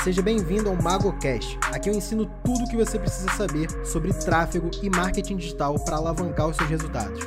Seja bem-vindo ao MagoCast. Aqui eu ensino tudo o que você precisa saber sobre tráfego e marketing digital para alavancar os seus resultados.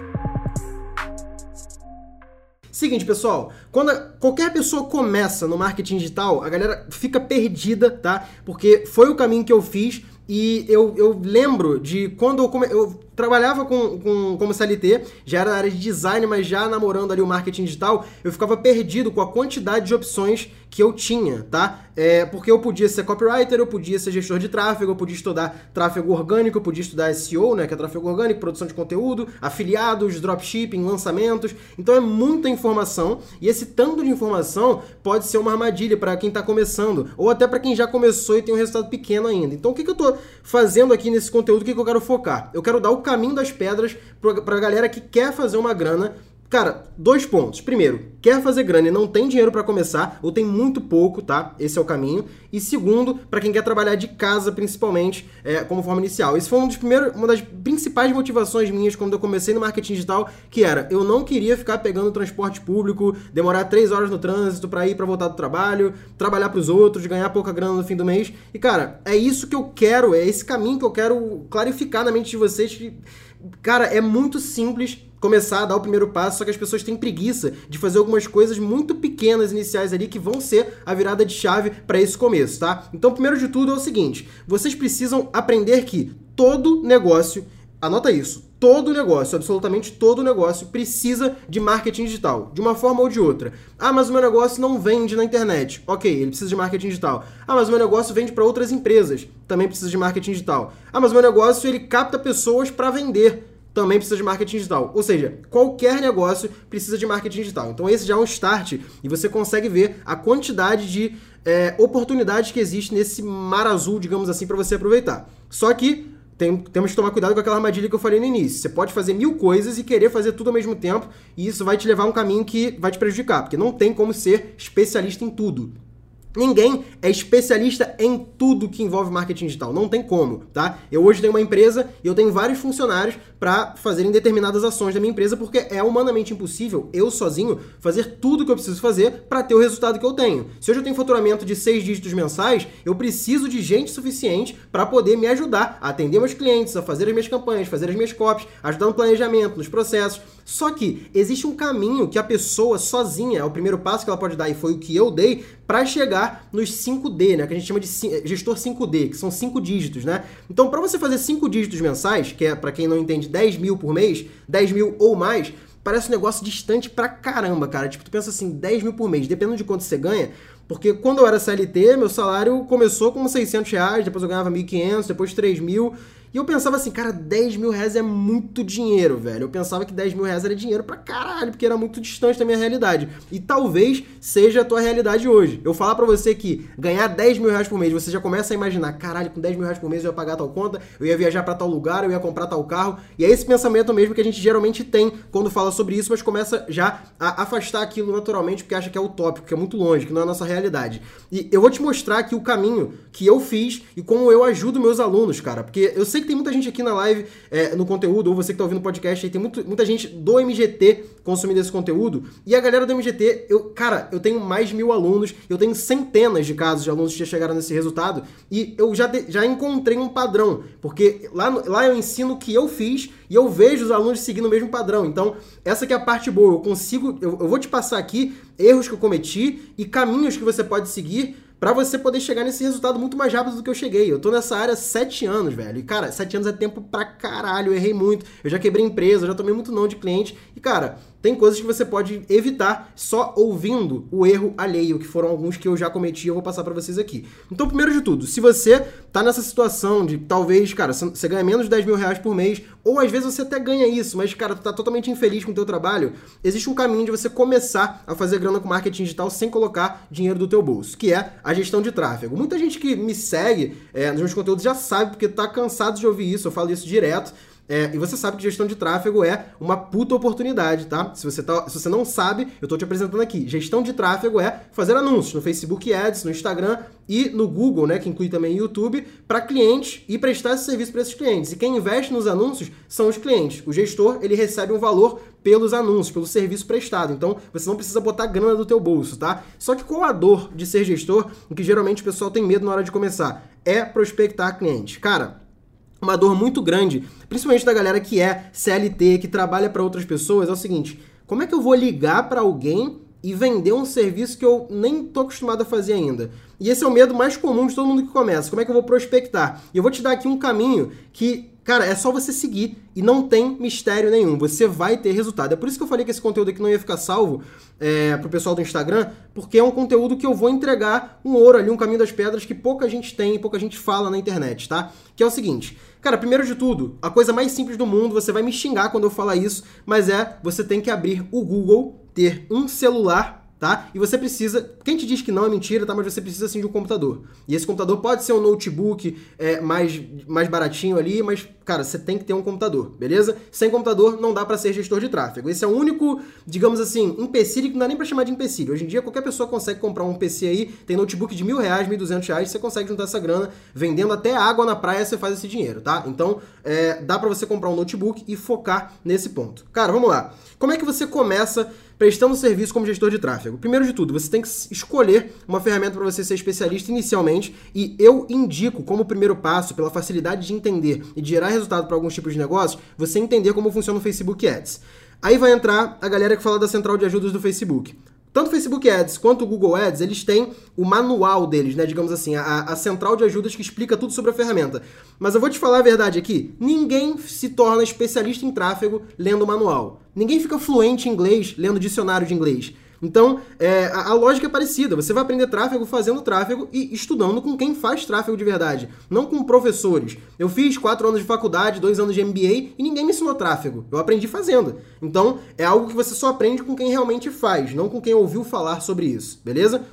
Seguinte, pessoal, quando qualquer pessoa começa no marketing digital, a galera fica perdida, tá? Porque foi o caminho que eu fiz e eu, eu lembro de quando eu, come, eu trabalhava com, com, como CLT, já era na área de design, mas já namorando ali o marketing digital, eu ficava perdido com a quantidade de opções que eu tinha, tá? É, porque eu podia ser copywriter, eu podia ser gestor de tráfego, eu podia estudar tráfego orgânico, eu podia estudar SEO, né, que é tráfego orgânico, produção de conteúdo, afiliados, dropshipping, lançamentos. Então é muita informação e esse tanto de informação pode ser uma armadilha para quem está começando ou até para quem já começou e tem um resultado pequeno ainda. Então o que, que eu estou fazendo aqui nesse conteúdo? O que, que eu quero focar? Eu quero dar o caminho das pedras para a galera que quer fazer uma grana Cara, dois pontos. Primeiro, quer fazer grana e não tem dinheiro para começar, ou tem muito pouco, tá? Esse é o caminho. E segundo, para quem quer trabalhar de casa, principalmente, é, como forma inicial. Esse foi um dos primeiros, uma das principais motivações minhas quando eu comecei no marketing digital, que era eu não queria ficar pegando transporte público, demorar três horas no trânsito para ir para voltar do trabalho, trabalhar para os outros, ganhar pouca grana no fim do mês. E cara, é isso que eu quero, é esse caminho que eu quero clarificar na mente de vocês. Que, cara, é muito simples começar a dar o primeiro passo, só que as pessoas têm preguiça de fazer algumas coisas muito pequenas iniciais ali que vão ser a virada de chave para esse começo, tá? Então, primeiro de tudo é o seguinte: vocês precisam aprender que todo negócio, anota isso, todo negócio, absolutamente todo negócio precisa de marketing digital, de uma forma ou de outra. Ah, mas o meu negócio não vende na internet. OK, ele precisa de marketing digital. Ah, mas o meu negócio vende para outras empresas. Também precisa de marketing digital. Ah, mas o meu negócio ele capta pessoas para vender também precisa de marketing digital. Ou seja, qualquer negócio precisa de marketing digital. Então esse já é um start e você consegue ver a quantidade de é, oportunidades que existe nesse mar azul, digamos assim, para você aproveitar. Só que tem, temos que tomar cuidado com aquela armadilha que eu falei no início. Você pode fazer mil coisas e querer fazer tudo ao mesmo tempo, e isso vai te levar a um caminho que vai te prejudicar, porque não tem como ser especialista em tudo. Ninguém é especialista em tudo que envolve marketing digital, não tem como, tá? Eu hoje tenho uma empresa e eu tenho vários funcionários para fazerem determinadas ações da minha empresa porque é humanamente impossível eu sozinho fazer tudo que eu preciso fazer para ter o resultado que eu tenho. Se hoje eu tenho faturamento de seis dígitos mensais, eu preciso de gente suficiente para poder me ajudar a atender meus clientes, a fazer as minhas campanhas, fazer as minhas copies, ajudar no planejamento, nos processos. Só que existe um caminho que a pessoa sozinha, é o primeiro passo que ela pode dar e foi o que eu dei para chegar nos 5D, né? Que a gente chama de gestor 5D, que são 5 dígitos, né? Então, para você fazer 5 dígitos mensais, que é para quem não entende 10 mil por mês, 10 mil ou mais, parece um negócio distante pra caramba, cara. Tipo, tu pensa assim, 10 mil por mês, dependendo de quanto você ganha. Porque quando eu era CLT, meu salário começou com 600 reais, depois eu ganhava 1.500, depois 3 mil. E eu pensava assim, cara, 10 mil reais é muito dinheiro, velho. Eu pensava que 10 mil reais era dinheiro pra caralho, porque era muito distante da minha realidade. E talvez seja a tua realidade hoje. Eu falar pra você que ganhar 10 mil reais por mês, você já começa a imaginar, caralho, com 10 mil reais por mês eu ia pagar tal conta, eu ia viajar para tal lugar, eu ia comprar tal carro. E é esse pensamento mesmo que a gente geralmente tem quando fala sobre isso, mas começa já a afastar aquilo naturalmente, porque acha que é utópico, que é muito longe, que não é a nossa realidade. E eu vou te mostrar aqui o caminho que eu fiz e como eu ajudo meus alunos, cara. Porque eu sei que tem muita gente aqui na live, é, no conteúdo, ou você que tá ouvindo o podcast aí, tem muito, muita gente do MGT consumindo esse conteúdo. E a galera do MGT, eu, cara, eu tenho mais de mil alunos, eu tenho centenas de casos de alunos que já chegaram nesse resultado, e eu já, de, já encontrei um padrão. Porque lá, lá eu ensino o que eu fiz e eu vejo os alunos seguindo o mesmo padrão. Então, essa que é a parte boa. Eu consigo, eu, eu vou te passar aqui erros que eu cometi e caminhos que você pode seguir para você poder chegar nesse resultado muito mais rápido do que eu cheguei. Eu tô nessa área há sete anos, velho. E, cara, sete anos é tempo pra caralho. Eu errei muito. Eu já quebrei empresa, eu já tomei muito não de cliente. E, cara, tem coisas que você pode evitar só ouvindo o erro alheio, que foram alguns que eu já cometi e eu vou passar para vocês aqui. Então, primeiro de tudo, se você tá nessa situação de talvez, cara, você ganha menos de 10 mil reais por mês, ou às vezes você até ganha isso, mas, cara, tu tá totalmente infeliz com o teu trabalho, existe um caminho de você começar a fazer grana com marketing digital sem colocar dinheiro do teu bolso, que é a gestão de tráfego. Muita gente que me segue é, nos meus conteúdos já sabe, porque tá cansado de ouvir isso, eu falo isso direto, É, e você sabe que gestão de tráfego é uma puta oportunidade, tá? Se você, tá, se você não sabe, eu tô te apresentando aqui. Gestão de tráfego é fazer anúncios no Facebook Ads, no Instagram e no Google, né, que inclui também o YouTube, para clientes e prestar esse serviço para esses clientes. E quem investe nos anúncios são os clientes. O gestor, ele recebe um valor pelos anúncios, pelo serviço prestado. Então, você não precisa botar grana do teu bolso, tá? Só que qual a dor de ser gestor, o que geralmente o pessoal tem medo na hora de começar? É prospectar cliente. Cara, uma dor muito grande, principalmente da galera que é CLT, que trabalha para outras pessoas, é o seguinte: como é que eu vou ligar para alguém e vender um serviço que eu nem tô acostumado a fazer ainda? E esse é o medo mais comum de todo mundo que começa. Como é que eu vou prospectar? E eu vou te dar aqui um caminho que Cara, é só você seguir e não tem mistério nenhum. Você vai ter resultado. É por isso que eu falei que esse conteúdo aqui não ia ficar salvo é, pro pessoal do Instagram, porque é um conteúdo que eu vou entregar um ouro ali, um caminho das pedras que pouca gente tem pouca gente fala na internet, tá? Que é o seguinte. Cara, primeiro de tudo, a coisa mais simples do mundo, você vai me xingar quando eu falar isso, mas é você tem que abrir o Google, ter um celular tá? E você precisa, quem te diz que não é mentira, tá? Mas você precisa sim de um computador. E esse computador pode ser um notebook é, mais, mais baratinho ali, mas, cara, você tem que ter um computador, beleza? Sem computador não dá para ser gestor de tráfego. Esse é o único, digamos assim, empecilho que não dá nem pra chamar de empecilho. Hoje em dia qualquer pessoa consegue comprar um PC aí, tem notebook de mil reais, mil duzentos reais, você consegue juntar essa grana, vendendo até água na praia você faz esse dinheiro, tá? Então, é, dá para você comprar um notebook e focar nesse ponto. Cara, vamos lá. Como é que você começa prestando serviço como gestor de tráfego? Primeiro de tudo, você tem que escolher uma ferramenta para você ser especialista inicialmente e eu indico como primeiro passo, pela facilidade de entender e de gerar resultado para alguns tipos de negócios, você entender como funciona o Facebook Ads. Aí vai entrar a galera que fala da central de ajudas do Facebook. Tanto o Facebook Ads quanto o Google Ads, eles têm o manual deles, né? Digamos assim, a, a, central de ajudas que explica tudo sobre a ferramenta. Mas eu vou te falar a verdade aqui: ninguém se torna especialista em tráfego lendo o manual. Ninguém fica fluente em inglês lendo dicionário de inglês. Então, é, a, a, lógica é parecida. Você vai aprender tráfego fazendo tráfego e estudando com quem faz tráfego de verdade, não com professores. Eu fiz quatro anos de faculdade, dois anos de MBA e ninguém me ensinou tráfego. Eu aprendi fazendo. Então, é algo que você só aprende com quem realmente faz, não com quem ouviu falar sobre isso, beleza?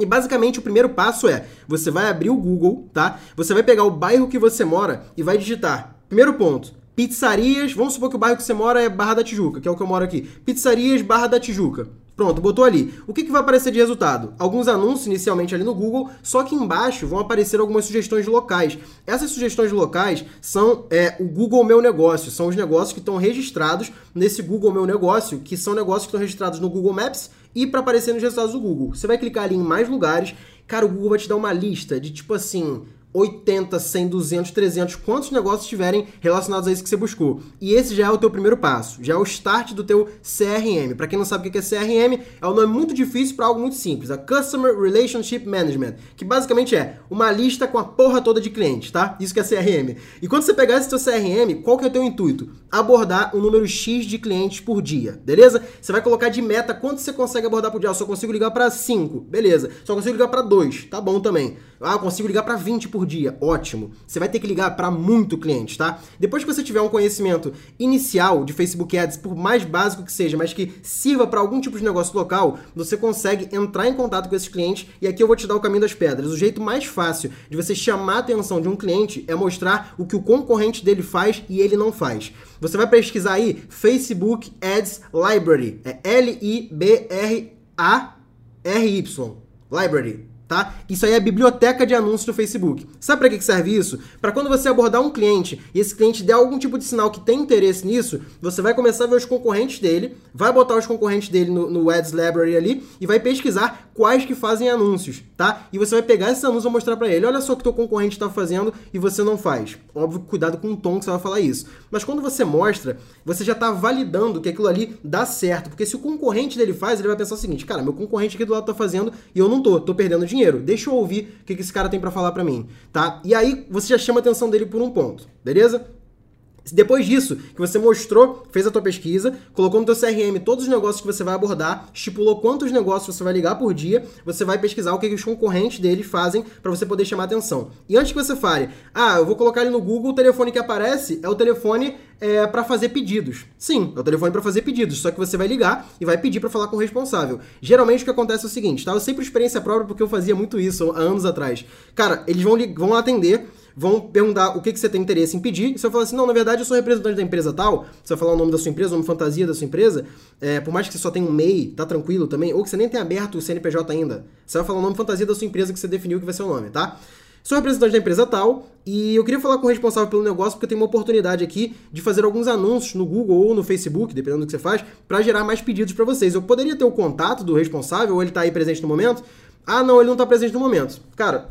E basicamente o primeiro passo é: você vai abrir o Google, tá? Você vai pegar o bairro que você mora e vai digitar. Primeiro ponto, pizzarias. Vamos supor que o bairro que você mora é Barra da Tijuca, que é o que eu moro aqui. Pizzarias Barra da Tijuca. Pronto, botou ali. O que, que vai aparecer de resultado? Alguns anúncios inicialmente ali no Google, só que embaixo vão aparecer algumas sugestões locais. Essas sugestões locais são é, o Google Meu Negócio, são os negócios que estão registrados nesse Google Meu Negócio, que são negócios que estão registrados no Google Maps e para aparecer nos resultados do Google. Você vai clicar ali em mais lugares, cara, o Google vai te dar uma lista de tipo assim, 80, 100, 200, 300, quantos negócios tiverem relacionados a isso que você buscou. E esse já é o teu primeiro passo, já é o start do teu CRM. Para quem não sabe o que é CRM, é um nome muito difícil para algo muito simples, a Customer Relationship Management, que basicamente é uma lista com a porra toda de clientes, tá? Isso que é CRM. E quando você pegar esse teu CRM, qual que é o teu intuito? Abordar um número X de clientes por dia, beleza? Você vai colocar de meta quanto você consegue abordar por dia. Eu só consigo ligar para 5, beleza. Só consigo ligar para 2, tá bom também. Ah, eu consigo ligar para 20 por dia. Ótimo. Você vai ter que ligar para muito cliente, tá? Depois que você tiver um conhecimento inicial de Facebook Ads, por mais básico que seja, mas que sirva para algum tipo de negócio local, você consegue entrar em contato com esses clientes e aqui eu vou te dar o caminho das pedras. O jeito mais fácil de você chamar a atenção de um cliente é mostrar o que o concorrente dele faz e ele não faz. Você vai pesquisar aí Facebook Ads Library. É L-I-B-R-A-R-Y. Library tá? Isso aí é a biblioteca de anúncios do Facebook. Sabe para que serve isso? Para quando você abordar um cliente e esse cliente der algum tipo de sinal que tem interesse nisso, você vai começar a ver os concorrentes dele, vai botar os concorrentes dele no, no Ads Library ali e vai pesquisar quais que fazem anúncios, tá? E você vai pegar esses anúncios e mostrar para ele, olha só o que teu concorrente está fazendo e você não faz. Óbvio, cuidado com o tom que você vai falar isso. Mas quando você mostra, você já está validando que aquilo ali dá certo, porque se o concorrente dele faz, ele vai pensar o seguinte, cara, meu concorrente aqui do lado tá fazendo e eu não tô, tô perdendo dinheiro dinheiro, deixa eu ouvir o que esse cara tem para falar para mim, tá? E aí você já chama a atenção dele por um ponto, beleza? Depois disso, que você mostrou, fez a tua pesquisa, colocou no teu CRM todos os negócios que você vai abordar, estipulou quantos negócios você vai ligar por dia, você vai pesquisar o que, os concorrentes dele fazem para você poder chamar atenção. E antes que você fale, ah, eu vou colocar ali no Google, o telefone que aparece é o telefone é, para fazer pedidos. Sim, é o telefone para fazer pedidos, só que você vai ligar e vai pedir para falar com o responsável. Geralmente o que acontece é o seguinte, tá? Eu sempre experiência própria porque eu fazia muito isso há anos atrás. Cara, eles vão, vão atender vão perguntar o que, que você tem interesse em pedir, e você vai falar assim, não, na verdade eu sou representante da empresa tal, você vai falar o nome da sua empresa, o nome fantasia da sua empresa, é, por mais que você só tenha um MEI, tá tranquilo também, ou que você nem tenha aberto o CNPJ ainda, você vai falar o nome fantasia da sua empresa que você definiu que vai ser o nome, tá? Sou representante da empresa tal e eu queria falar com o responsável pelo negócio porque eu tenho uma oportunidade aqui de fazer alguns anúncios no Google ou no Facebook, dependendo do que você faz, para gerar mais pedidos para vocês. Eu poderia ter o contato do responsável ou ele tá aí presente no momento? Ah, não, ele não tá presente no momento. Cara,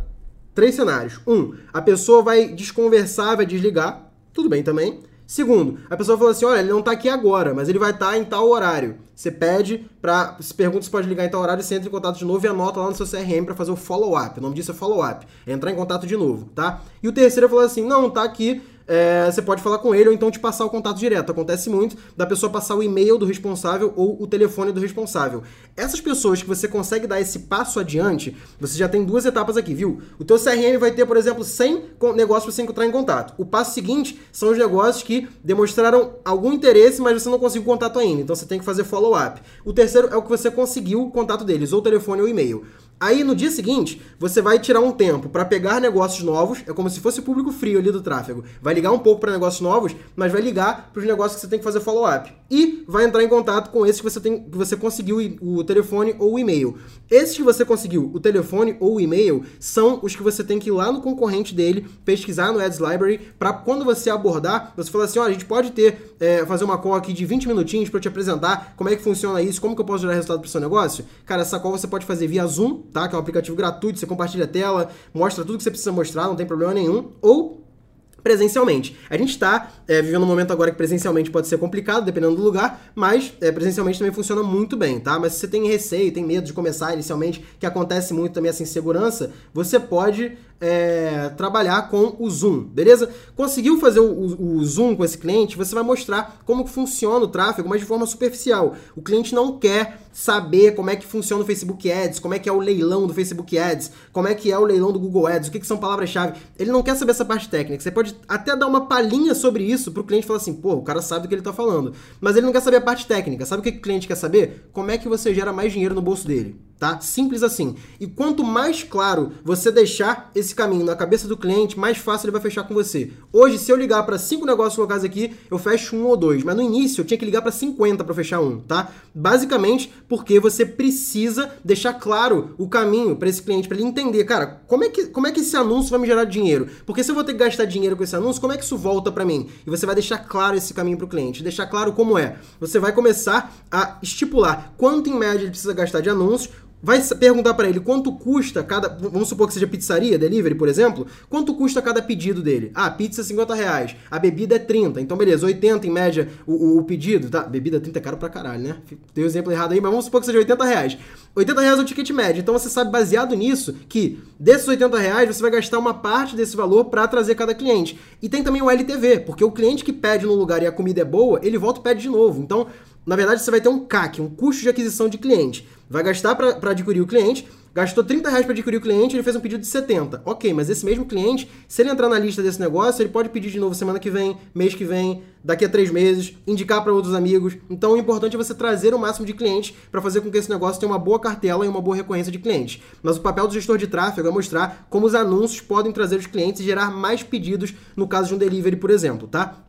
três cenários. Um, a pessoa vai desconversar, vai desligar. Tudo bem também. Segundo, a pessoa fala assim: olha, ele não tá aqui agora, mas ele vai estar tá em tal horário. Você pede para. Se pergunta se pode ligar em tal horário, você entra em contato de novo e anota lá no seu CRM para fazer o follow-up. O nome disso é follow-up. É entrar em contato de novo, tá? E o terceiro falou assim: não, tá aqui, é, você pode falar com ele ou então te passar o contato direto. Acontece muito da pessoa passar o e-mail do responsável ou o telefone do responsável. Essas pessoas que você consegue dar esse passo adiante, você já tem duas etapas aqui, viu? O teu CRM vai ter, por exemplo, 100 negócios para você entrar em contato. O passo seguinte são os negócios que demonstraram algum interesse, mas você não conseguiu contato ainda. Então você tem que fazer follow-up. O terceiro é o que você conseguiu o contato deles, ou telefone ou e-mail. Aí no dia seguinte, você vai tirar um tempo para pegar negócios novos, é como se fosse público frio ali do tráfego. Vai ligar um pouco para negócios novos, mas vai ligar para os negócios que você tem que fazer follow-up. E vai entrar em contato com esses que você tem que você conseguiu o telefone ou o e-mail. Esses que você conseguiu o telefone ou o e-mail são os que você tem que ir lá no concorrente dele, pesquisar no Ads Library, para quando você abordar, você falar assim, ó, oh, a gente pode ter, é, fazer uma call aqui de 20 minutinhos para te apresentar como é que funciona isso, como que eu posso gerar resultado para o seu negócio. Cara, essa call você pode fazer via Zoom, tá? Que é um aplicativo gratuito, você compartilha a tela, mostra tudo que você precisa mostrar, não tem problema nenhum. Ou presencialmente. A gente está é, vivendo um momento agora que presencialmente pode ser complicado, dependendo do lugar, mas é, presencialmente também funciona muito bem, tá? Mas se você tem receio, tem medo de começar inicialmente, que acontece muito também essa insegurança, você pode é, trabalhar com o Zoom, beleza? Conseguiu fazer o, o, o, Zoom com esse cliente, você vai mostrar como funciona o tráfego, mas de forma superficial. O cliente não quer saber como é que funciona o Facebook Ads, como é que é o leilão do Facebook Ads, como é que é o leilão do Google Ads, o que, que são palavras-chave. Ele não quer saber essa parte técnica. Você pode até dar uma palhinha sobre isso para o cliente falar assim, pô, o cara sabe do que ele está falando. Mas ele não quer saber a parte técnica. Sabe o que, que o cliente quer saber? Como é que você gera mais dinheiro no bolso dele tá? Simples assim. E quanto mais claro você deixar esse caminho na cabeça do cliente, mais fácil ele vai fechar com você. Hoje, se eu ligar para cinco negócios locais aqui, eu fecho um ou dois, mas no início eu tinha que ligar para 50 para fechar um, tá? Basicamente porque você precisa deixar claro o caminho para esse cliente, para ele entender, cara, como é que como é que esse anúncio vai me gerar dinheiro? Porque se eu vou ter que gastar dinheiro com esse anúncio, como é que isso volta para mim? E você vai deixar claro esse caminho para o cliente, deixar claro como é. Você vai começar a estipular quanto em média ele precisa gastar de anúncios, vai perguntar para ele quanto custa cada. Vamos supor que seja pizzaria, delivery, por exemplo. Quanto custa cada pedido dele? Ah, pizza 50 reais. A bebida é 30. Então, beleza, 80 em média o, o, o pedido. Tá? Bebida 30 é caro pra caralho, né? Tem um exemplo errado aí, mas vamos supor que seja 80 reais. 80 reais é o ticket médio. Então você sabe, baseado nisso, que desses 80 reais você vai gastar uma parte desse valor para trazer cada cliente. E tem também o LTV, porque o cliente que pede no lugar e a comida é boa, ele volta e pede de novo. Então, na verdade, você vai ter um CAC, um custo de aquisição de cliente. Vai gastar para adquirir o cliente, gastou 30 reais para adquirir o cliente, ele fez um pedido de 70. Ok, mas esse mesmo cliente, se ele entrar na lista desse negócio, ele pode pedir de novo semana que vem, mês que vem, daqui a três meses, indicar para outros amigos. Então o importante é você trazer o máximo de clientes para fazer com que esse negócio tenha uma boa cartela e uma boa recorrência de clientes. Mas o papel do gestor de tráfego é mostrar como os anúncios podem trazer os clientes e gerar mais pedidos no caso de um delivery, por exemplo, tá?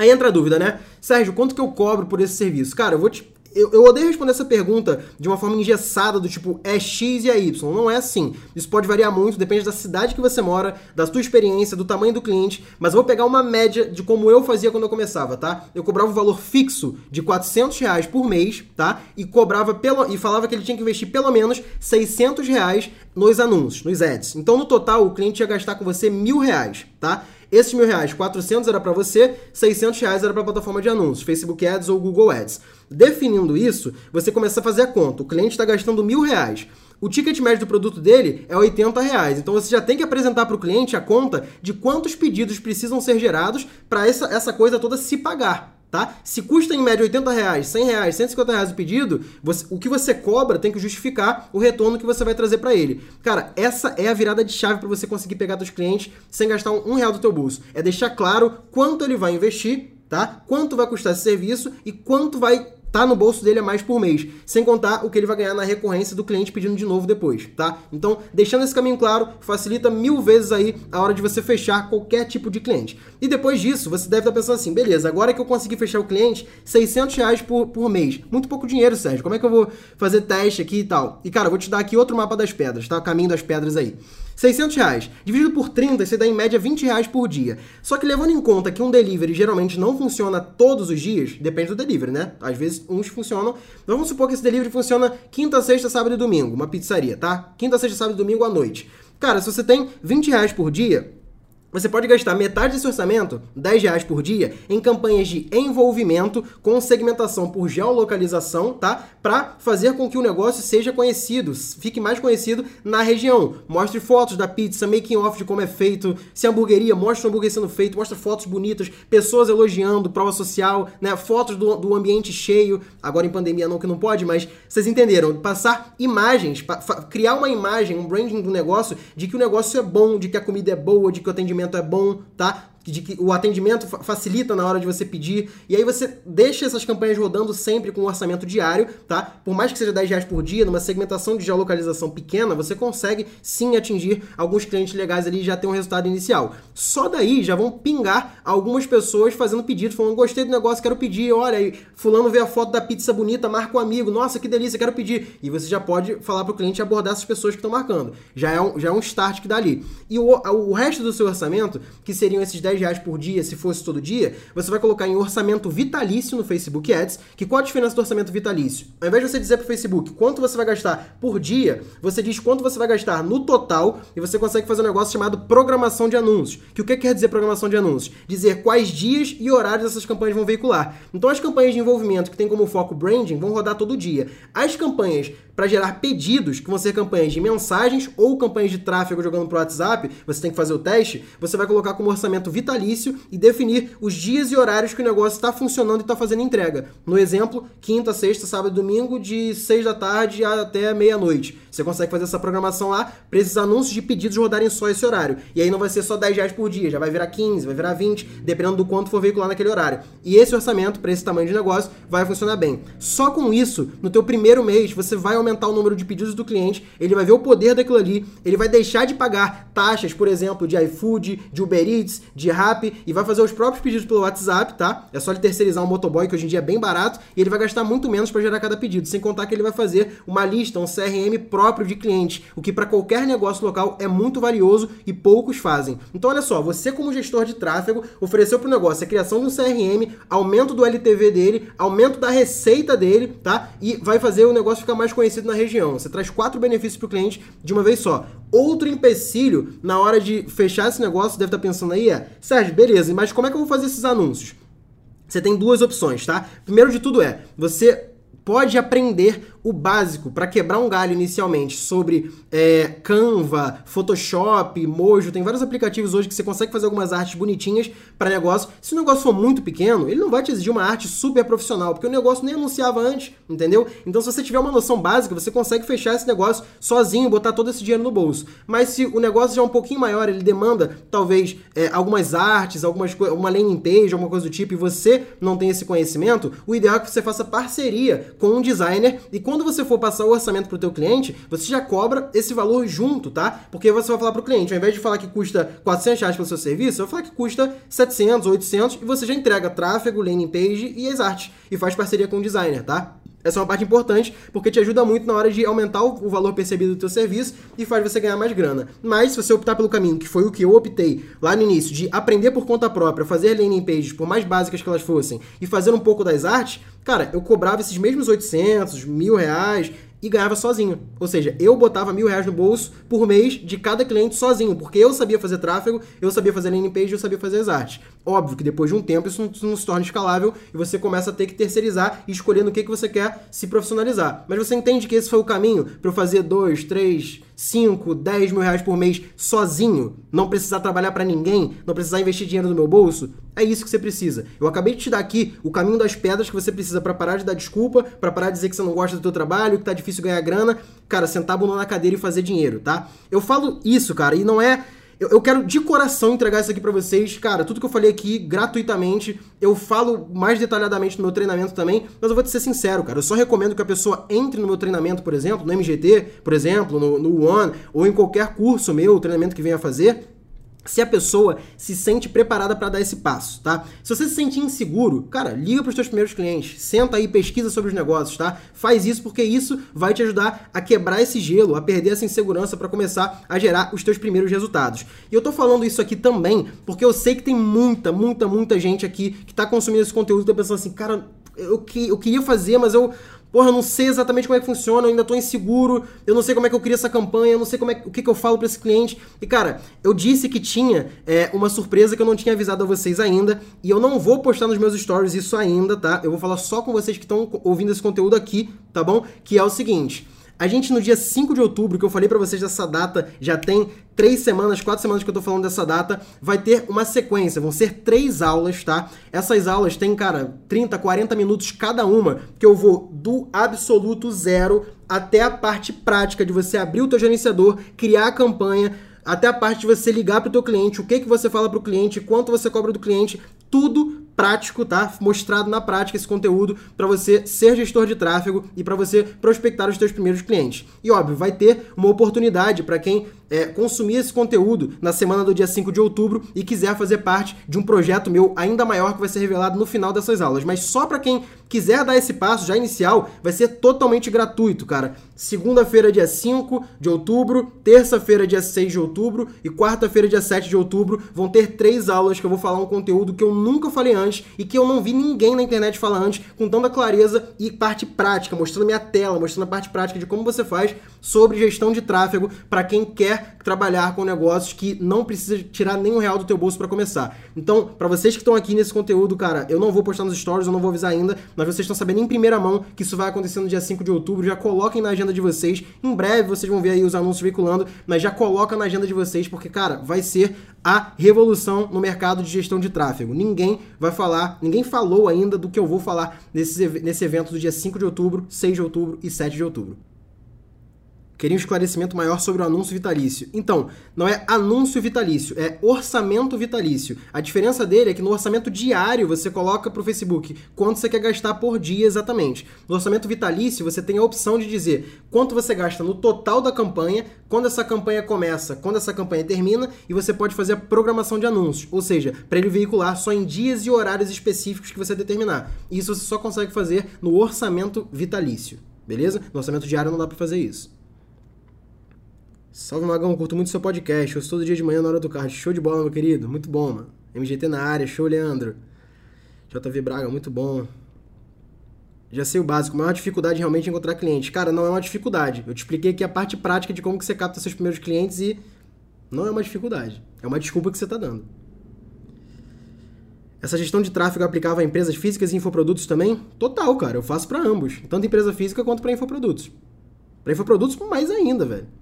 Aí entra a dúvida, né? Sérgio, quanto que eu cobro por esse serviço? Cara, eu vou te. Eu, eu odeio responder essa pergunta de uma forma engessada, do tipo, é X e é Y. Não é assim. Isso pode variar muito, depende da cidade que você mora, da sua experiência, do tamanho do cliente. Mas eu vou pegar uma média de como eu fazia quando eu começava, tá? Eu cobrava um valor fixo de 400 reais por mês, tá? E cobrava pelo. E falava que ele tinha que investir pelo menos 600 reais nos anúncios, nos ads. Então, no total, o cliente ia gastar com você mil reais, tá? Esses mil reais, 400 era para você, 600 reais era para plataforma de anúncios, Facebook Ads ou Google Ads. Definindo isso, você começa a fazer a conta. O cliente está gastando mil reais. O ticket médio do produto dele é 80 reais. Então você já tem que apresentar para o cliente a conta de quantos pedidos precisam ser gerados para essa, essa coisa toda se pagar tá? Se custa em média 80 reais, 100 reais, 150 reais o pedido, você, o que você cobra tem que justificar o retorno que você vai trazer para ele. Cara, essa é a virada de chave para você conseguir pegar seus clientes sem gastar um, um real do teu bolso. É deixar claro quanto ele vai investir, tá? Quanto vai custar esse serviço e quanto vai tá no bolso dele a mais por mês, sem contar o que ele vai ganhar na recorrência do cliente pedindo de novo depois, tá? Então, deixando esse caminho claro, facilita mil vezes aí a hora de você fechar qualquer tipo de cliente. E depois disso, você deve estar pensando assim, beleza, agora que eu consegui fechar o cliente, 600 reais por, por mês. Muito pouco dinheiro, Sérgio, como é que eu vou fazer teste aqui e tal? E cara, eu vou te dar aqui outro mapa das pedras, tá? O caminho das pedras aí. 600 reais. Dividido por 30, você dá em média 20 reais por dia. Só que levando em conta que um delivery geralmente não funciona todos os dias, depende do delivery, né? Às vezes uns funcionam. Então vamos supor que esse delivery funciona quinta, sexta, sábado e domingo. Uma pizzaria, tá? Quinta, sexta, sábado e domingo à noite. Cara, se você tem 20 reais por dia, você pode gastar metade desse orçamento, 10 reais por dia, em campanhas de envolvimento com segmentação por geolocalização, tá? Para fazer com que o negócio seja conhecido, fique mais conhecido na região. Mostre fotos da pizza, making off de como é feito, se a hamburgueria, mostre o hambúrguer sendo feito, mostre fotos bonitas, pessoas elogiando, prova social, né? Fotos do, do ambiente cheio. Agora em pandemia não que não pode, mas vocês entenderam. Passar imagens, criar uma imagem, um branding do negócio de que o negócio é bom, de que a comida é boa, de que o atendimento atendimento é bom, tá? De que o atendimento facilita na hora de você pedir, e aí você deixa essas campanhas rodando sempre com um orçamento diário, tá? Por mais que seja 10 reais por dia, numa segmentação de geolocalização pequena, você consegue sim atingir alguns clientes legais ali e já ter um resultado inicial. Só daí já vão pingar algumas pessoas fazendo pedido, falando, gostei do negócio, quero pedir, olha aí, fulano vê a foto da pizza bonita, marca um amigo, nossa, que delícia, quero pedir. E você já pode falar para o cliente abordar essas pessoas que estão marcando. Já é, um, já é um start que dá ali. E o, o resto do seu orçamento, que seriam esses 10 reais por dia, se fosse todo dia, você vai colocar em orçamento vitalício no Facebook Ads, que qual a diferença do orçamento vitalício? Ao invés de você dizer para o Facebook quanto você vai gastar por dia, você diz quanto você vai gastar no total e você consegue fazer um negócio chamado programação de anúncios. Que o que quer dizer programação de anúncios? Dizer quais dias e horários essas campanhas vão veicular. Então as campanhas de envolvimento que tem como foco branding vão rodar todo dia. As campanhas para gerar pedidos, que vão ser campanhas de mensagens ou campanhas de tráfego jogando pro WhatsApp, você tem que fazer o teste, você vai colocar como orçamento vitalício e definir os dias e horários que o negócio está funcionando e está fazendo entrega. No exemplo, quinta, sexta, sábado e domingo, de 6 da tarde até meia-noite. Você consegue fazer essa programação lá para esses anúncios de pedidos rodarem só esse horário. E aí não vai ser só 10 reais por dia, já vai virar 15, vai virar 20, dependendo do quanto for veicular naquele horário. E esse orçamento, para esse tamanho de negócio, vai funcionar bem. Só com isso, no teu primeiro mês, você vai aumentar o número de pedidos do cliente, ele vai ver o poder daquilo ali, ele vai deixar de pagar taxas, por exemplo, de iFood, de Uber Eats, de Rappi, e vai fazer os próprios pedidos pelo WhatsApp, tá? É só ele terceirizar um motoboy, que hoje em dia é bem barato, e ele vai gastar muito menos para gerar cada pedido, sem contar que ele vai fazer uma lista, um CRM próprio de clientes, o que para qualquer negócio local é muito valioso e poucos fazem. Então olha só, você como gestor de tráfego ofereceu para o negócio a criação de um CRM, aumento do LTV dele, aumento da receita dele, tá? E vai fazer o negócio ficar mais conhecido na região. Você traz quatro benefícios para o cliente de uma vez só. Outro empecilho na hora de fechar esse negócio, deve estar tá pensando aí, é, Sérgio, beleza, mas como é que eu vou fazer esses anúncios? Você tem duas opções, tá? Primeiro de tudo é, você pode aprender o básico para quebrar um galho inicialmente sobre é, Canva, Photoshop, Mojo, tem vários aplicativos hoje que você consegue fazer algumas artes bonitinhas para negócio. Se o negócio for muito pequeno, ele não vai te exigir uma arte super profissional, porque o negócio nem anunciava antes, entendeu? Então, se você tiver uma noção básica, você consegue fechar esse negócio sozinho, botar todo esse dinheiro no bolso. Mas se o negócio já é um pouquinho maior, ele demanda talvez é, algumas artes, algumas uma landing page, alguma coisa do tipo, e você não tem esse conhecimento, o ideal é que você faça parceria com um designer e quando você for passar o orçamento para o teu cliente, você já cobra esse valor junto, tá? Porque você vai falar para o cliente, ao invés de falar que custa 400 reais pelo seu serviço, você vai falar que custa 700, 800 e você já entrega tráfego, landing page e as artes e faz parceria com o designer, tá? Essa é uma parte importante porque te ajuda muito na hora de aumentar o valor percebido do teu serviço e faz você ganhar mais grana. Mas se você optar pelo caminho que foi o que eu optei lá no início, de aprender por conta própria, fazer landing pages por mais básicas que elas fossem e fazer um pouco das artes, cara, eu cobrava esses mesmos 800, mil reais e ganhava sozinho. Ou seja, eu botava mil reais no bolso por mês de cada cliente sozinho, porque eu sabia fazer tráfego, eu sabia fazer landing page, eu sabia fazer as artes. Óbvio que depois de um tempo isso não, se torna escalável e você começa a ter que terceirizar e escolher no que, que você quer se profissionalizar. Mas você entende que esse foi o caminho para eu fazer dois, três 5, 10 mil reais por mês sozinho, não precisar trabalhar para ninguém, não precisar investir dinheiro no meu bolso, é isso que você precisa. Eu acabei de te dar aqui o caminho das pedras que você precisa para parar de dar desculpa, para parar de dizer que você não gosta do teu trabalho, que tá difícil ganhar grana, cara, sentar a bunda na cadeira e fazer dinheiro, tá? Eu falo isso, cara, e não é eu, eu, quero de coração entregar isso aqui para vocês. Cara, tudo que eu falei aqui gratuitamente, eu falo mais detalhadamente no meu treinamento também, mas eu vou te ser sincero, cara. Eu só recomendo que a pessoa entre no meu treinamento, por exemplo, no MGT, por exemplo, no, no One, ou em qualquer curso meu, treinamento que venha fazer se a pessoa se sente preparada para dar esse passo, tá? Se você se sente inseguro, cara, liga para os seus primeiros clientes, senta aí, pesquisa sobre os negócios, tá? Faz isso porque isso vai te ajudar a quebrar esse gelo, a perder essa insegurança para começar a gerar os teus primeiros resultados. E eu tô falando isso aqui também porque eu sei que tem muita, muita, muita gente aqui que tá consumindo esse conteúdo e tá pensando assim, cara, eu, que, eu queria fazer, mas eu Porra, eu não sei exatamente como é que funciona, eu ainda tô inseguro, eu não sei como é que eu crio essa campanha, eu não sei como é, o que, que eu falo para esse cliente. E cara, eu disse que tinha é, uma surpresa que eu não tinha avisado a vocês ainda, e eu não vou postar nos meus stories isso ainda, tá? Eu vou falar só com vocês que estão ouvindo esse conteúdo aqui, tá bom? Que é o seguinte. A gente, no dia 5 de outubro, que eu falei para vocês dessa data, já tem três semanas, quatro semanas que eu tô falando dessa data, vai ter uma sequência, vão ser três aulas, tá? Essas aulas têm, cara, 30, 40 minutos cada uma, que eu vou do absoluto zero até a parte prática de você abrir o teu gerenciador, criar a campanha, até a parte de você ligar para o teu cliente, o que que você fala para o cliente, quanto você cobra do cliente, tudo prático, tá? Mostrado na prática esse conteúdo para você ser gestor de tráfego e para você prospectar os seus primeiros clientes. E óbvio, vai ter uma oportunidade para quem é, consumir esse conteúdo na semana do dia 5 de outubro e quiser fazer parte de um projeto meu ainda maior que vai ser revelado no final dessas aulas. Mas só para quem quiser dar esse passo já inicial, vai ser totalmente gratuito, cara. Segunda-feira, dia 5 de outubro, terça-feira, dia 6 de outubro e quarta-feira, dia 7 de outubro, vão ter três aulas que eu vou falar um conteúdo que eu nunca falei antes e que eu não vi ninguém na internet falar antes com tanta clareza e parte prática, mostrando minha tela, mostrando a parte prática de como você faz sobre gestão de tráfego para quem quer trabalhar com negócios que não precisa tirar nenhum real do teu bolso para começar. Então, para vocês que estão aqui nesse conteúdo, cara, eu não vou postar nos stories, eu não vou avisar ainda, mas vocês estão sabendo em primeira mão que isso vai acontecer no dia 5 de outubro, já coloquem na agenda de vocês. Em breve vocês vão ver aí os anúncios veiculando, mas já coloca na agenda de vocês porque, cara, vai ser a revolução no mercado de gestão de tráfego. Ninguém vai falar, ninguém falou ainda do que eu vou falar nesse, nesse evento do dia 5 de outubro, 6 de outubro e 7 de outubro. Queria um esclarecimento maior sobre o anúncio vitalício. Então, não é anúncio vitalício, é orçamento vitalício. A diferença dele é que no orçamento diário você coloca para o Facebook quanto você quer gastar por dia exatamente. No orçamento vitalício você tem a opção de dizer quanto você gasta no total da campanha, quando essa campanha começa, quando essa campanha termina, e você pode fazer a programação de anúncios, ou seja, para ele veicular só em dias e horários específicos que você determinar. Isso você só consegue fazer no orçamento vitalício, beleza? No orçamento diário não dá para fazer isso. Salve Magão, curto muito seu podcast. Eu todo dia de manhã na hora do card. Show de bola, meu querido. Muito bom, mano. MGT na área, show, Leandro. JV Braga, muito bom. Já sei o básico, maior dificuldade realmente é encontrar cliente. Cara, não é uma dificuldade. Eu te expliquei aqui a parte prática de como que você capta seus primeiros clientes e não é uma dificuldade. É uma desculpa que você está dando. Essa gestão de tráfego aplicava a empresas físicas e infoprodutos também? Total, cara. Eu faço para ambos. Tanto empresa física quanto para infoprodutos. Para infoprodutos, mais ainda, velho.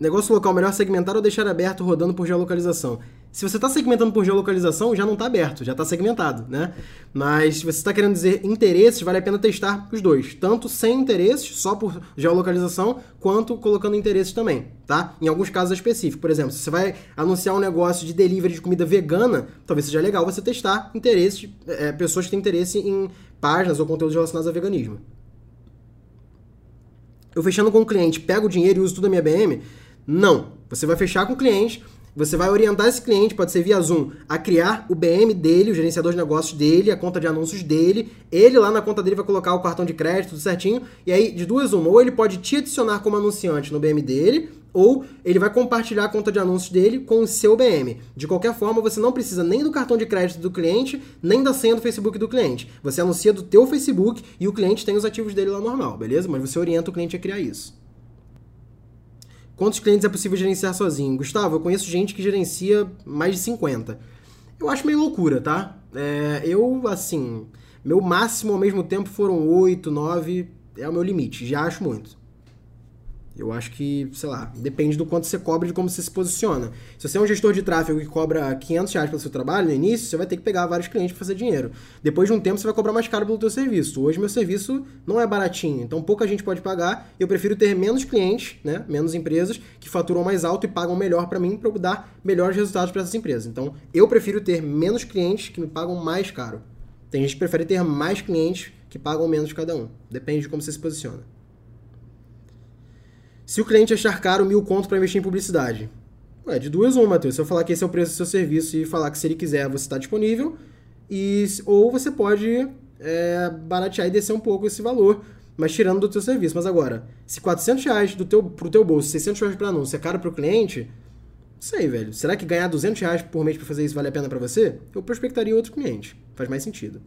Negócio local melhor segmentar ou deixar aberto rodando por geolocalização? Se você está segmentando por geolocalização, já não está aberto, já está segmentado, né? Mas se você está querendo dizer interesses, vale a pena testar os dois. Tanto sem interesses, só por geolocalização, quanto colocando interesses também, tá? Em alguns casos específicos. Por exemplo, se você vai anunciar um negócio de delivery de comida vegana, talvez seja legal você testar interesses, é, pessoas que têm interesse em páginas ou conteúdos relacionados a veganismo. Eu fechando com o cliente, pego o dinheiro e uso tudo a minha BM, não. Você vai fechar com o cliente, você vai orientar esse cliente, pode ser via Zoom, a criar o BM dele, o gerenciador de negócios dele, a conta de anúncios dele. Ele lá na conta dele vai colocar o cartão de crédito, tudo certinho. E aí, de duas uma, ou ele pode te adicionar como anunciante no BM dele, ou ele vai compartilhar a conta de anúncios dele com o seu BM. De qualquer forma, você não precisa nem do cartão de crédito do cliente, nem da senha do Facebook do cliente. Você anuncia do teu Facebook e o cliente tem os ativos dele lá normal, beleza? Mas você orienta o cliente a criar isso. Quantos clientes é possível gerenciar sozinho? Gustavo, eu conheço gente que gerencia mais de 50. Eu acho meio loucura, tá? É, eu, assim, meu máximo ao mesmo tempo foram 8, 9, é o meu limite, já acho muito. Eu acho que, sei lá, depende do quanto você cobra e de como você se posiciona. Se você é um gestor de tráfego que cobra 500 reais pelo seu trabalho no início, você vai ter que pegar vários clientes para fazer dinheiro. Depois de um tempo, você vai cobrar mais caro pelo teu serviço. Hoje, meu serviço não é baratinho, então pouca gente pode pagar. Eu prefiro ter menos clientes, né, menos empresas que faturam mais alto e pagam melhor para mim para eu dar melhores resultados para essas empresas. Então, eu prefiro ter menos clientes que me pagam mais caro. Tem gente que prefere ter mais clientes que pagam menos cada um. Depende de como você se posiciona. Se o cliente achar caro mil conto para investir em publicidade, é de duas uma, Matheus. Se eu falar que esse é o preço do seu serviço e falar que se ele quiser você está disponível, e, ou você pode é, baratear e descer um pouco esse valor, mas tirando do teu serviço. Mas agora, se 400 reais do teu, pro teu bolso, 600 reais para anúncio é caro para o cliente, não sei, velho. Será que ganhar 200 reais por mês para fazer isso vale a pena para você? Eu prospectaria outro cliente. Faz mais sentido.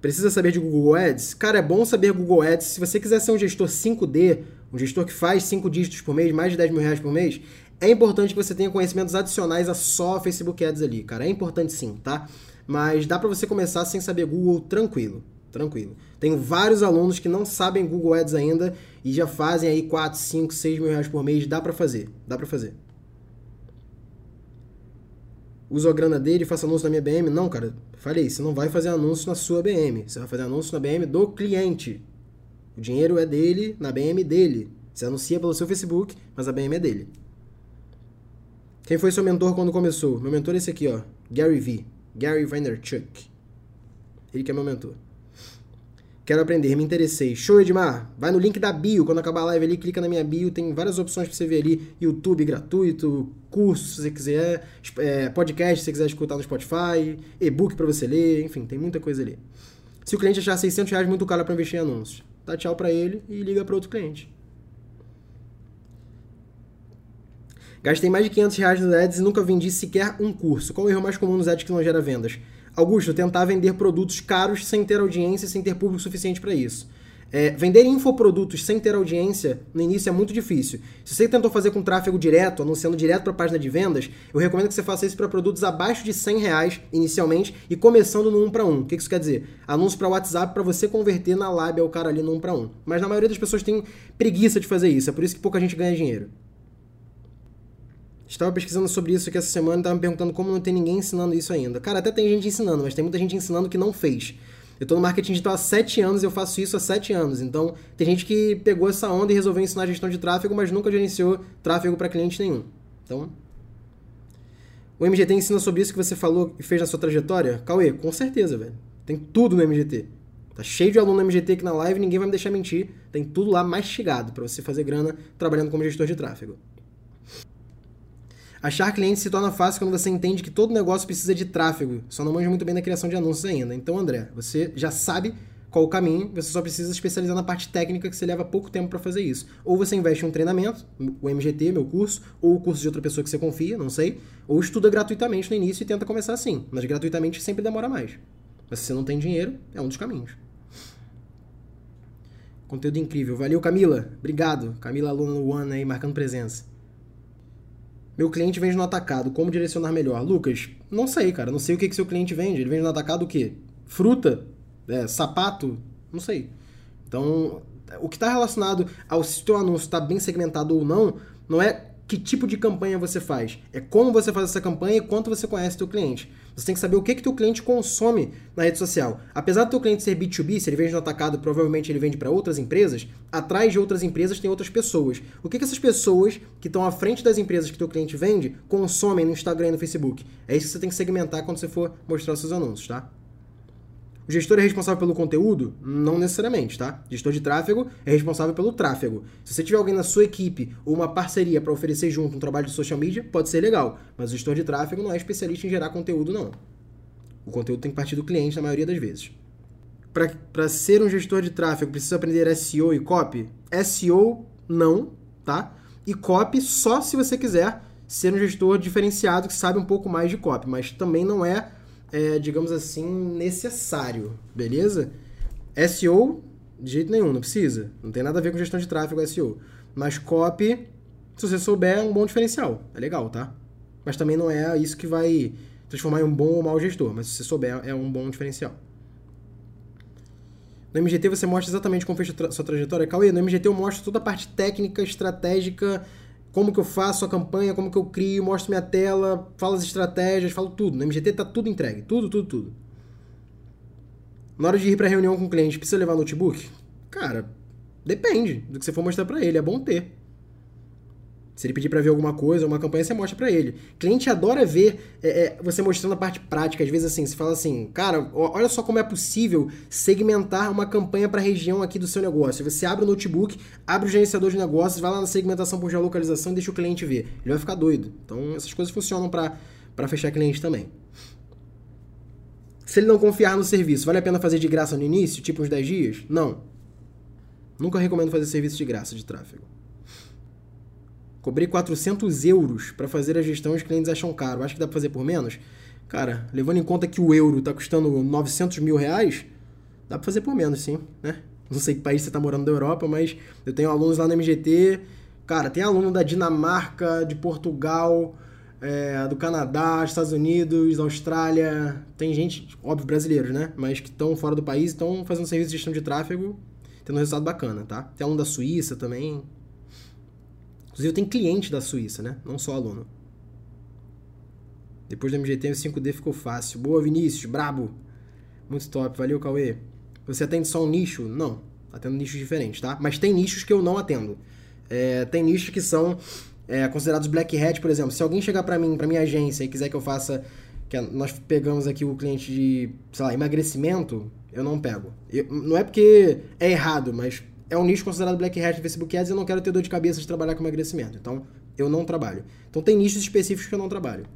Precisa saber de Google Ads? Cara, é bom saber Google Ads. Se você quiser ser um gestor 5D, um gestor que faz 5 dígitos por mês, mais de 10 mil reais por mês, é importante que você tenha conhecimentos adicionais a só Facebook Ads ali, cara. É importante sim, tá? Mas dá para você começar sem saber Google tranquilo, tranquilo. Tenho vários alunos que não sabem Google Ads ainda e já fazem aí 4, 5, 6 mil reais por mês. Dá para fazer, dá para fazer. Uso a grana dele e faço anúncio na minha BM? Não, cara. Falei, você não vai fazer anúncio na sua BM, você vai fazer anúncio na BM do cliente. O dinheiro é dele, na BM dele. Você anuncia pelo seu Facebook, mas a BM é dele. Quem foi seu mentor quando começou? Meu mentor é esse aqui, ó. Gary V. Gary Vaynerchuk. Ele que é meu mentor. Quero aprender, me interessei. Show, Edmar. Vai no link da bio. Quando acabar a live ali, clica na minha bio. Tem várias opções pra você ver ali. YouTube gratuito, curso se você quiser, é, podcast se você quiser escutar no Spotify, e-book para você ler. Enfim, tem muita coisa ali. Se o cliente achar 600 reais muito caro para investir em anúncios, dá tchau para ele e liga para outro cliente. Gastei mais de 500 reais nos ads e nunca vendi sequer um curso. Qual o erro mais comum nos ads que não gera vendas? Augusto, tentar vender produtos caros sem ter audiência sem ter público suficiente para isso. É, vender infoprodutos sem ter audiência no início é muito difícil. Se você tentou fazer com tráfego direto, anunciando direto para a página de vendas, eu recomendo que você faça isso para produtos abaixo de 100 reais inicialmente e começando no 1 para 1. O que isso quer dizer? Anúncio para WhatsApp para você converter na lábia o cara ali no 1 para 1. Mas na maioria das pessoas tem preguiça de fazer isso, é por isso que pouca gente ganha dinheiro. Estava pesquisando sobre isso aqui essa semana e estava me perguntando como não tem ninguém ensinando isso ainda. Cara, até tem gente ensinando, mas tem muita gente ensinando que não fez. Eu estou no marketing digital há 7 anos e eu faço isso há 7 anos. Então, tem gente que pegou essa onda e resolveu ensinar gestão de tráfego, mas nunca gerenciou tráfego para cliente nenhum. Então, o MGT ensina sobre isso que você falou e fez na sua trajetória? Cauê, com certeza, velho. Tem tudo no MGT. Tá cheio de aluno no MGT aqui na live, ninguém vai me deixar mentir. Tem tudo lá mastigado para você fazer grana trabalhando como gestor de tráfego. Achar cliente se torna fácil quando você entende que todo negócio precisa de tráfego. Só não manja muito bem da criação de anúncios ainda. Então, André, você já sabe qual o caminho, você só precisa especializar na parte técnica que você leva pouco tempo para fazer isso. Ou você investe em um treinamento, o MGT, meu curso, ou o curso de outra pessoa que você confia, não sei, ou estuda gratuitamente no início e tenta começar assim. Mas gratuitamente sempre demora mais. Mas se você não tem dinheiro, é um dos caminhos. Conteúdo incrível. Valeu, Camila. Obrigado. Camila, aluna no One aí, marcando presença. Meu cliente vende no atacado, como direcionar melhor? Lucas, não sei, cara, não sei o que, que seu cliente vende. Ele vende no atacado o quê? Fruta? É, sapato? Não sei. Então, o que está relacionado ao se teu anúncio está bem segmentado ou não, não é que tipo de campanha você faz. É como você faz essa campanha e quanto você conhece o teu cliente. Você tem que saber o que que teu cliente consome na rede social. Apesar do teu cliente ser B2B, se ele vende no atacado, provavelmente ele vende para outras empresas, atrás de outras empresas tem outras pessoas. O que que essas pessoas que estão à frente das empresas que teu cliente vende consomem no Instagram e no Facebook? É isso que você tem que segmentar quando você for mostrar os seus anúncios, tá? O gestor é responsável pelo conteúdo? Não necessariamente, tá? Gestor de tráfego é responsável pelo tráfego. Se você tiver alguém na sua equipe ou uma parceria para oferecer junto um trabalho de social media, pode ser legal. Mas o gestor de tráfego não é especialista em gerar conteúdo, não. O conteúdo tem que partir do cliente na maioria das vezes. Para ser um gestor de tráfego, precisa aprender SEO e copy? SEO, não, tá? E copy só se você quiser ser um gestor diferenciado que sabe um pouco mais de copy, mas também não é é, digamos assim, necessário, beleza? SEO, de jeito nenhum, não precisa. Não tem nada a ver com gestão de tráfego SEO. Mas copy, se você souber, é um bom diferencial. É legal, tá? Mas também não é isso que vai transformar em um bom ou mau gestor. Mas se você souber, é um bom diferencial. No MGT você mostra exatamente como fez a sua trajetória. Cauê, no MGT eu mostro toda a parte técnica, estratégica, como que eu faço a campanha, como que eu crio, mostro minha tela, falo as estratégias, falo tudo. No MGT tá tudo entregue, tudo, tudo, tudo. Na hora de ir para reunião com o cliente, precisa levar notebook? Cara, depende do que você for mostrar para ele, é bom ter. Se ele pedir para ver alguma coisa, uma campanha, você mostra para ele. O cliente adora ver é, é, você mostrando a parte prática. Às vezes, assim, você fala assim, cara, olha só como é possível segmentar uma campanha para a região aqui do seu negócio. Você abre o notebook, abre o gerenciador de negócios, vai lá na segmentação por geolocalização e deixa o cliente ver. Ele vai ficar doido. Então, essas coisas funcionam para fechar cliente também. Se ele não confiar no serviço, vale a pena fazer de graça no início, tipo uns 10 dias? Não. Nunca recomendo fazer serviço de graça de tráfego. Cobrei 400 euros para fazer a gestão e os clientes acham caro. Acho que dá para fazer por menos? Cara, levando em conta que o euro tá custando 900 mil reais, dá para fazer por menos, sim, né? Não sei que país você tá morando da Europa, mas eu tenho alunos lá no MGT. Cara, tem aluno da Dinamarca, de Portugal, é, do Canadá, Estados Unidos, Austrália. Tem gente, óbvio, brasileiros, né? Mas que estão fora do país, estão fazendo serviço de gestão de tráfego, tendo um resultado bacana, tá? Tem aluno da Suíça também, Inclusive, eu tenho cliente da Suíça, né? Não só aluno. Depois do MGT, o 5D ficou fácil. Boa, Vinícius, brabo. Muito top. Valeu, Cauê. Você atende só um nicho? Não. Atendo nichos diferentes, tá? Mas tem nichos que eu não atendo. É, tem nichos que são é, considerados black hat, por exemplo. Se alguém chegar para mim, para minha agência e quiser que eu faça que nós pegamos aqui o cliente de, sei lá, emagrecimento, eu não pego. Eu, não é porque é errado, mas é um nicho considerado black hat Facebook Ads e eu não quero ter dor de cabeça de trabalhar com emagrecimento. Então, eu não trabalho. Então, tem nichos específicos que eu não trabalho.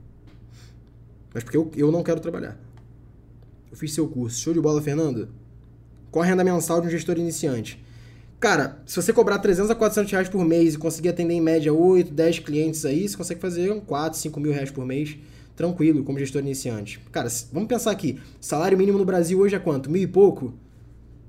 Mas porque eu, eu não quero trabalhar. Eu fiz seu curso. Show de bola, Fernando? Qual a renda mensal de um gestor iniciante? Cara, se você cobrar 300 a 400 reais por mês e conseguir atender em média 8, 10 clientes aí, você consegue fazer 4, 5 mil reais por mês tranquilo como gestor iniciante. Cara, vamos pensar aqui. Salário mínimo no Brasil hoje é quanto? Mil e pouco?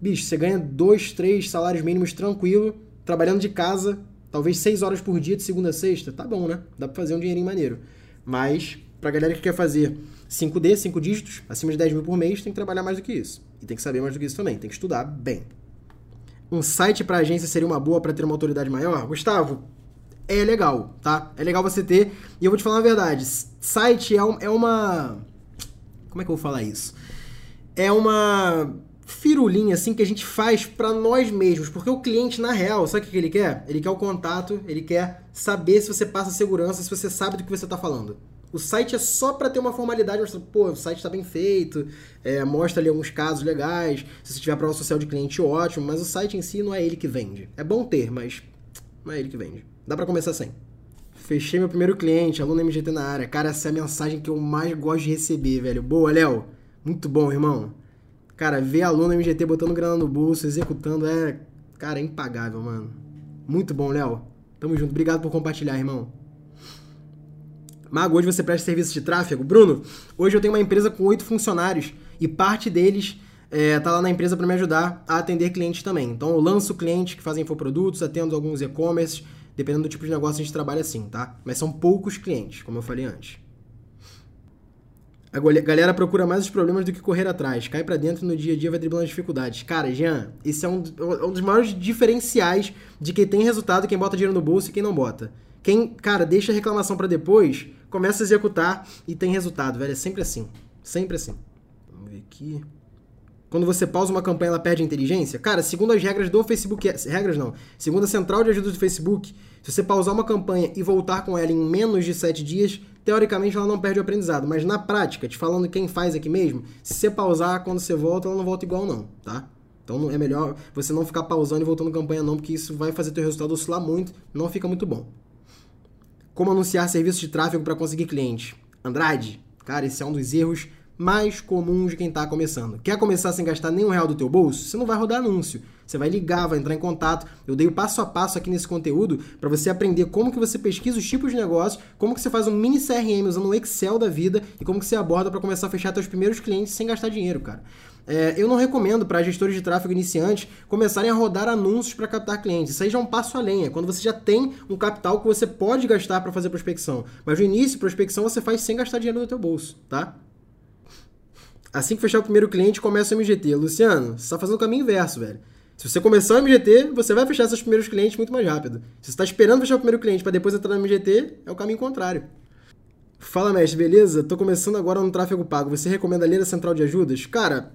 Bicho, você ganha dois, três salários mínimos tranquilo, trabalhando de casa, talvez seis horas por dia, de segunda a sexta. Tá bom, né? Dá pra fazer um dinheirinho maneiro. Mas, pra galera que quer fazer 5D, 5 dígitos, acima de 10 mil por mês, tem que trabalhar mais do que isso. E tem que saber mais do que isso também, tem que estudar bem. Um site para agência seria uma boa para ter uma autoridade maior? Gustavo, é legal, tá? É legal você ter. E eu vou te falar a verdade: site é, um, é uma. Como é que eu vou falar isso? É uma firulinha assim que a gente faz para nós mesmos, porque o cliente na real, sabe o que ele quer? Ele quer o contato, ele quer saber se você passa segurança, se você sabe do que você está falando. O site é só para ter uma formalidade, mostrando, pô, o site está bem feito, é, mostra ali alguns casos legais, se você tiver prova social de cliente, ótimo, mas o site em si não é ele que vende. É bom ter, mas não é ele que vende. Dá para começar sem. Fechei meu primeiro cliente, aluno MGT na área. Cara, essa é a mensagem que eu mais gosto de receber, velho. Boa, Léo. Muito bom, irmão. Cara, ver aluno MGT botando grana no bolso, executando, é. Cara, é impagável, mano. Muito bom, Léo. Tamo junto. Obrigado por compartilhar, irmão. Mago, hoje você presta serviço de tráfego? Bruno, hoje eu tenho uma empresa com oito funcionários e parte deles é, tá lá na empresa para me ajudar a atender clientes também. Então eu lanço clientes que fazem infoprodutos, atendo alguns e-commerce, dependendo do tipo de negócio a gente trabalha assim, tá? Mas são poucos clientes, como eu falei antes. A galera procura mais os problemas do que correr atrás. Cai para dentro no dia a dia vai driblando as dificuldades. Cara, Jean, esse é um, é um dos maiores diferenciais de quem tem resultado, quem bota dinheiro no bolso e quem não bota. Quem, cara, deixa a reclamação para depois, começa a executar e tem resultado, velho. É sempre assim. Sempre assim. Vamos ver aqui. Quando você pausa uma campanha, ela perde inteligência? Cara, segundo as regras do Facebook, regras não, segundo a central de ajuda do Facebook, se você pausar uma campanha e voltar com ela em menos de 7 dias, teoricamente ela não perde o aprendizado. Mas na prática, te falando quem faz aqui mesmo, se você pausar quando você volta, ela não volta igual não, tá? Então é melhor você não ficar pausando e voltando campanha não, porque isso vai fazer teu resultado oscilar muito, não fica muito bom. Como anunciar serviços de tráfego para conseguir clientes? Andrade, cara, esse é um dos erros mais comuns de quem está começando. Quer começar sem gastar nenhum real do teu bolso? Você não vai rodar anúncio. Você vai ligar, vai entrar em contato. Eu dei o passo a passo aqui nesse conteúdo para você aprender como que você pesquisa os tipos de negócio, como que você faz um mini CRM usando um Excel da vida e como que você aborda para começar a fechar seus primeiros clientes sem gastar dinheiro, cara. É, eu não recomendo para gestores de tráfego iniciantes começarem a rodar anúncios para captar clientes. Isso aí já é um passo além, é quando você já tem um capital que você pode gastar para fazer prospecção. Mas no início, prospecção você faz sem gastar dinheiro no teu bolso, tá? Assim que fechar o primeiro cliente, começa o MGT. Luciano, você está fazendo o caminho inverso, velho. Se você começar o MGT, você vai fechar seus primeiros clientes muito mais rápido. Se você está esperando fechar o primeiro cliente para depois entrar no MGT, é o caminho contrário. Fala, mestre, beleza? Tô começando agora no tráfego pago. Você recomenda ler a central de ajudas? Cara,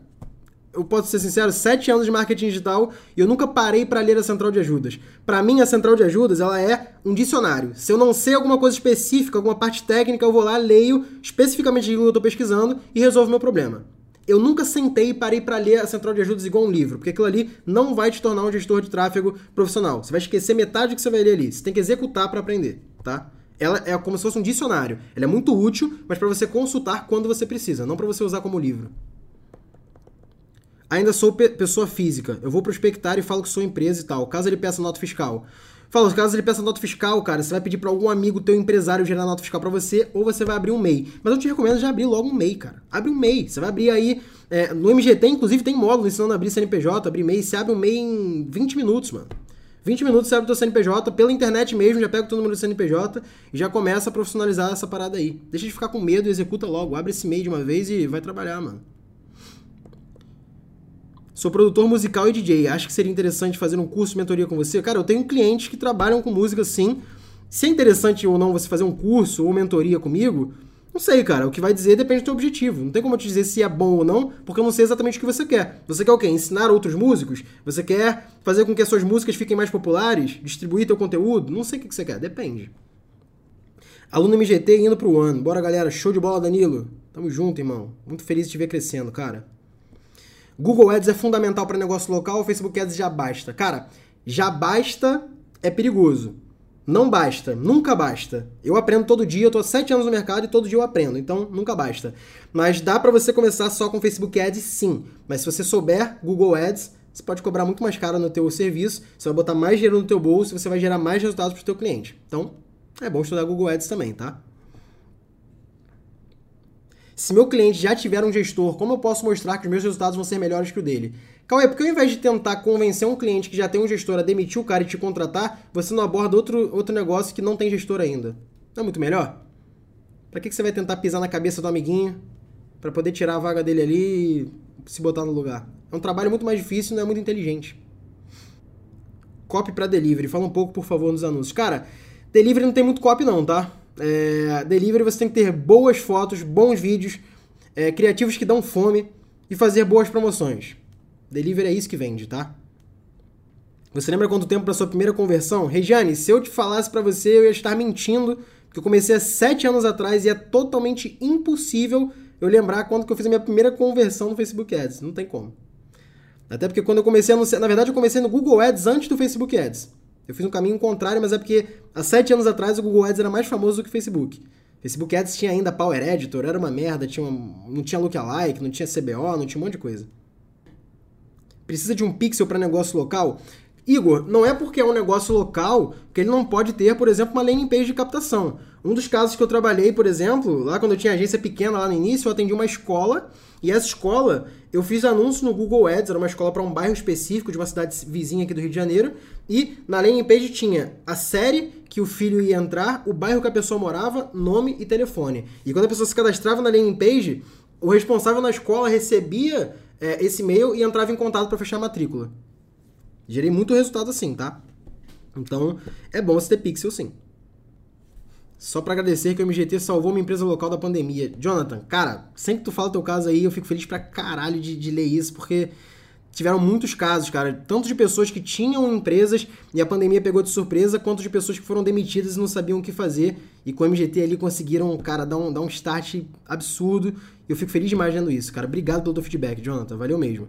eu posso ser sincero, sete anos de marketing digital e eu nunca parei para ler a central de ajudas. Para mim, a central de ajudas ela é um dicionário. Se eu não sei alguma coisa específica, alguma parte técnica, eu vou lá, leio especificamente aquilo que eu estou pesquisando e resolvo meu problema. Eu nunca sentei e parei para ler a central de ajudas igual um livro, porque aquilo ali não vai te tornar um gestor de tráfego profissional. Você vai esquecer metade do que você vai ler ali. Você tem que executar para aprender, tá? Ela é como se fosse um dicionário. Ela é muito útil, mas para você consultar quando você precisa, não para você usar como livro. Ainda sou pe pessoa física. Eu vou prospectar e falo que sou empresa e tal. Caso ele peça nota fiscal. Fala, caso ele peça nota fiscal, cara, você vai pedir para algum amigo teu empresário gerar nota fiscal para você ou você vai abrir um MEI. Mas eu te recomendo já abrir logo um MEI, cara. Abre um MEI. Você vai abrir aí. É, no MGT, inclusive, tem módulo ensinando a abrir CNPJ, abrir MEI. Você abre um MEI em 20 minutos, mano. 20 minutos você abre o teu CNPJ, pela internet mesmo, já pega o teu número de CNPJ e já começa a profissionalizar essa parada aí. Deixa de ficar com medo e executa logo. Abre esse MEI de uma vez e vai trabalhar, mano. Sou produtor musical e DJ. Acho que seria interessante fazer um curso de mentoria com você. Cara, eu tenho clientes que trabalham com música sim. Se é interessante ou não você fazer um curso ou mentoria comigo, não sei, cara. O que vai dizer depende do teu objetivo. Não tem como eu te dizer se é bom ou não, porque eu não sei exatamente o que você quer. Você quer o quê? Ensinar outros músicos? Você quer fazer com que as suas músicas fiquem mais populares? Distribuir teu conteúdo? Não sei o que você quer. Depende. Aluno MGT indo pro ano. Bora, galera. Show de bola, Danilo. Tamo junto, irmão. Muito feliz de te ver crescendo, cara. Google Ads é fundamental para negócio local, Facebook Ads já basta. Cara, já basta é perigoso. Não basta, nunca basta. Eu aprendo todo dia, eu tô há 7 anos no mercado e todo dia eu aprendo, então nunca basta. Mas dá para você começar só com Facebook Ads, sim. Mas se você souber Google Ads, você pode cobrar muito mais caro no teu serviço, você vai botar mais dinheiro no teu bolso você vai gerar mais resultados para o teu cliente. Então, é bom estudar Google Ads também, tá? Se meu cliente já tiver um gestor, como eu posso mostrar que os meus resultados vão ser melhores que o dele? Cauê, porque ao invés de tentar convencer um cliente que já tem um gestor a demitir o cara e te contratar, você não aborda outro, outro negócio que não tem gestor ainda? Não é muito melhor? Pra que, que você vai tentar pisar na cabeça do amiguinho para poder tirar a vaga dele ali e se botar no lugar? É um trabalho muito mais difícil e não é muito inteligente. Copy para delivery. Fala um pouco, por favor, nos anúncios. Cara, delivery não tem muito copy não, tá? É, delivery você tem que ter boas fotos, bons vídeos, é, criativos que dão fome e fazer boas promoções. Delivery é isso que vende, tá? Você lembra quanto tempo para sua primeira conversão? Regiane, se eu te falasse para você, eu ia estar mentindo, porque eu comecei há sete anos atrás e é totalmente impossível eu lembrar quando que eu fiz a minha primeira conversão no Facebook Ads. Não tem como. Até porque quando eu comecei a anunciar, na verdade eu comecei no Google Ads antes do Facebook Ads. Eu fiz um caminho contrário, mas é porque há sete anos atrás o Google Ads era mais famoso do que o Facebook. Facebook Ads tinha ainda Power Editor, era uma merda, tinha uma, não tinha lookalike, não tinha CBO, não tinha um monte de coisa. Precisa de um pixel para negócio local? Igor, não é porque é um negócio local que ele não pode ter, por exemplo, uma landing page de captação. Um dos casos que eu trabalhei, por exemplo, lá quando eu tinha agência pequena lá no início, eu atendi uma escola e essa escola eu fiz anúncio no Google Ads, era uma escola para um bairro específico de uma cidade vizinha aqui do Rio de Janeiro, e na landing page tinha a série que o filho ia entrar, o bairro que a pessoa morava, nome e telefone. E quando a pessoa se cadastrava na landing page, o responsável na escola recebia é, esse e-mail e entrava em contato para fechar a matrícula. Gerei muito resultado assim, tá? Então, é bom você ter pixel sim. Só para agradecer que o MGT salvou uma empresa local da pandemia. Jonathan, cara, sempre que tu fala teu caso aí, eu fico feliz pra caralho de, de ler isso, porque tiveram muitos casos, cara, tanto de pessoas que tinham empresas e a pandemia pegou de surpresa, quanto de pessoas que foram demitidas e não sabiam o que fazer. E com o MGT ali conseguiram, cara, dar um, dar um start absurdo. E eu fico feliz demais vendo isso, cara. Obrigado pelo teu feedback, Jonathan. Valeu mesmo.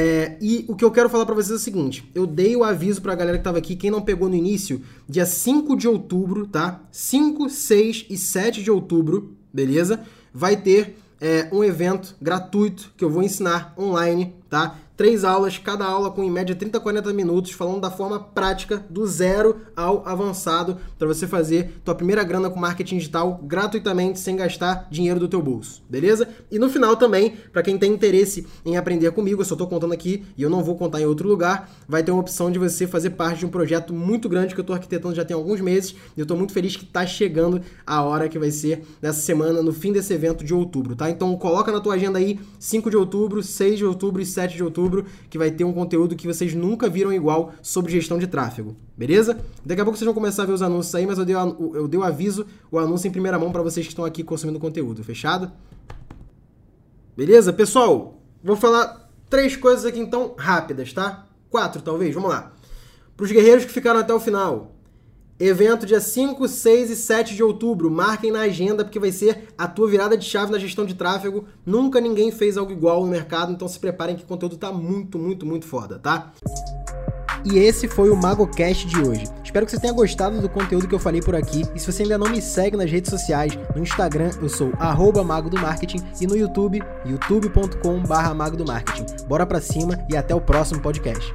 É, e o que eu quero falar para vocês é o seguinte: eu dei o aviso pra galera que tava aqui, quem não pegou no início, dia 5 de outubro, tá? 5, 6 e 7 de outubro, beleza? Vai ter é, um evento gratuito que eu vou ensinar online, tá? Três aulas, cada aula com em média 30 a 40 minutos, falando da forma prática do zero ao avançado para você fazer tua primeira grana com marketing digital gratuitamente sem gastar dinheiro do teu bolso, beleza? E no final também, para quem tem interesse em aprender comigo, eu só tô contando aqui e eu não vou contar em outro lugar, vai ter uma opção de você fazer parte de um projeto muito grande que eu tô arquitetando já tem alguns meses e eu tô muito feliz que tá chegando a hora que vai ser nessa semana, no fim desse evento de outubro, tá? Então coloca na tua agenda aí 5 de outubro, 6 de outubro e 7 de outubro outubro, que vai ter um conteúdo que vocês nunca viram igual sobre gestão de tráfego, beleza? Daqui a pouco vocês vão começar a ver os anúncios aí, mas eu dei, eu dei o aviso, o anúncio em primeira mão para vocês que estão aqui consumindo conteúdo, fechado? Beleza? Pessoal, vou falar três coisas aqui então rápidas, tá? Quatro talvez, vamos lá. Para os guerreiros que ficaram até o final, Evento dia 5, 6 e 7 de outubro. Marquem na agenda porque vai ser a tua virada de chave na gestão de tráfego. Nunca ninguém fez algo igual no mercado, então se preparem que o conteúdo tá muito, muito, muito foda, tá? E esse foi o MagoCast de hoje. Espero que você tenha gostado do conteúdo que eu falei por aqui. E se você ainda não me segue nas redes sociais, no Instagram eu sou Mago do Marketing e no YouTube, youtube.com/mago do Marketing. Bora pra cima e até o próximo podcast.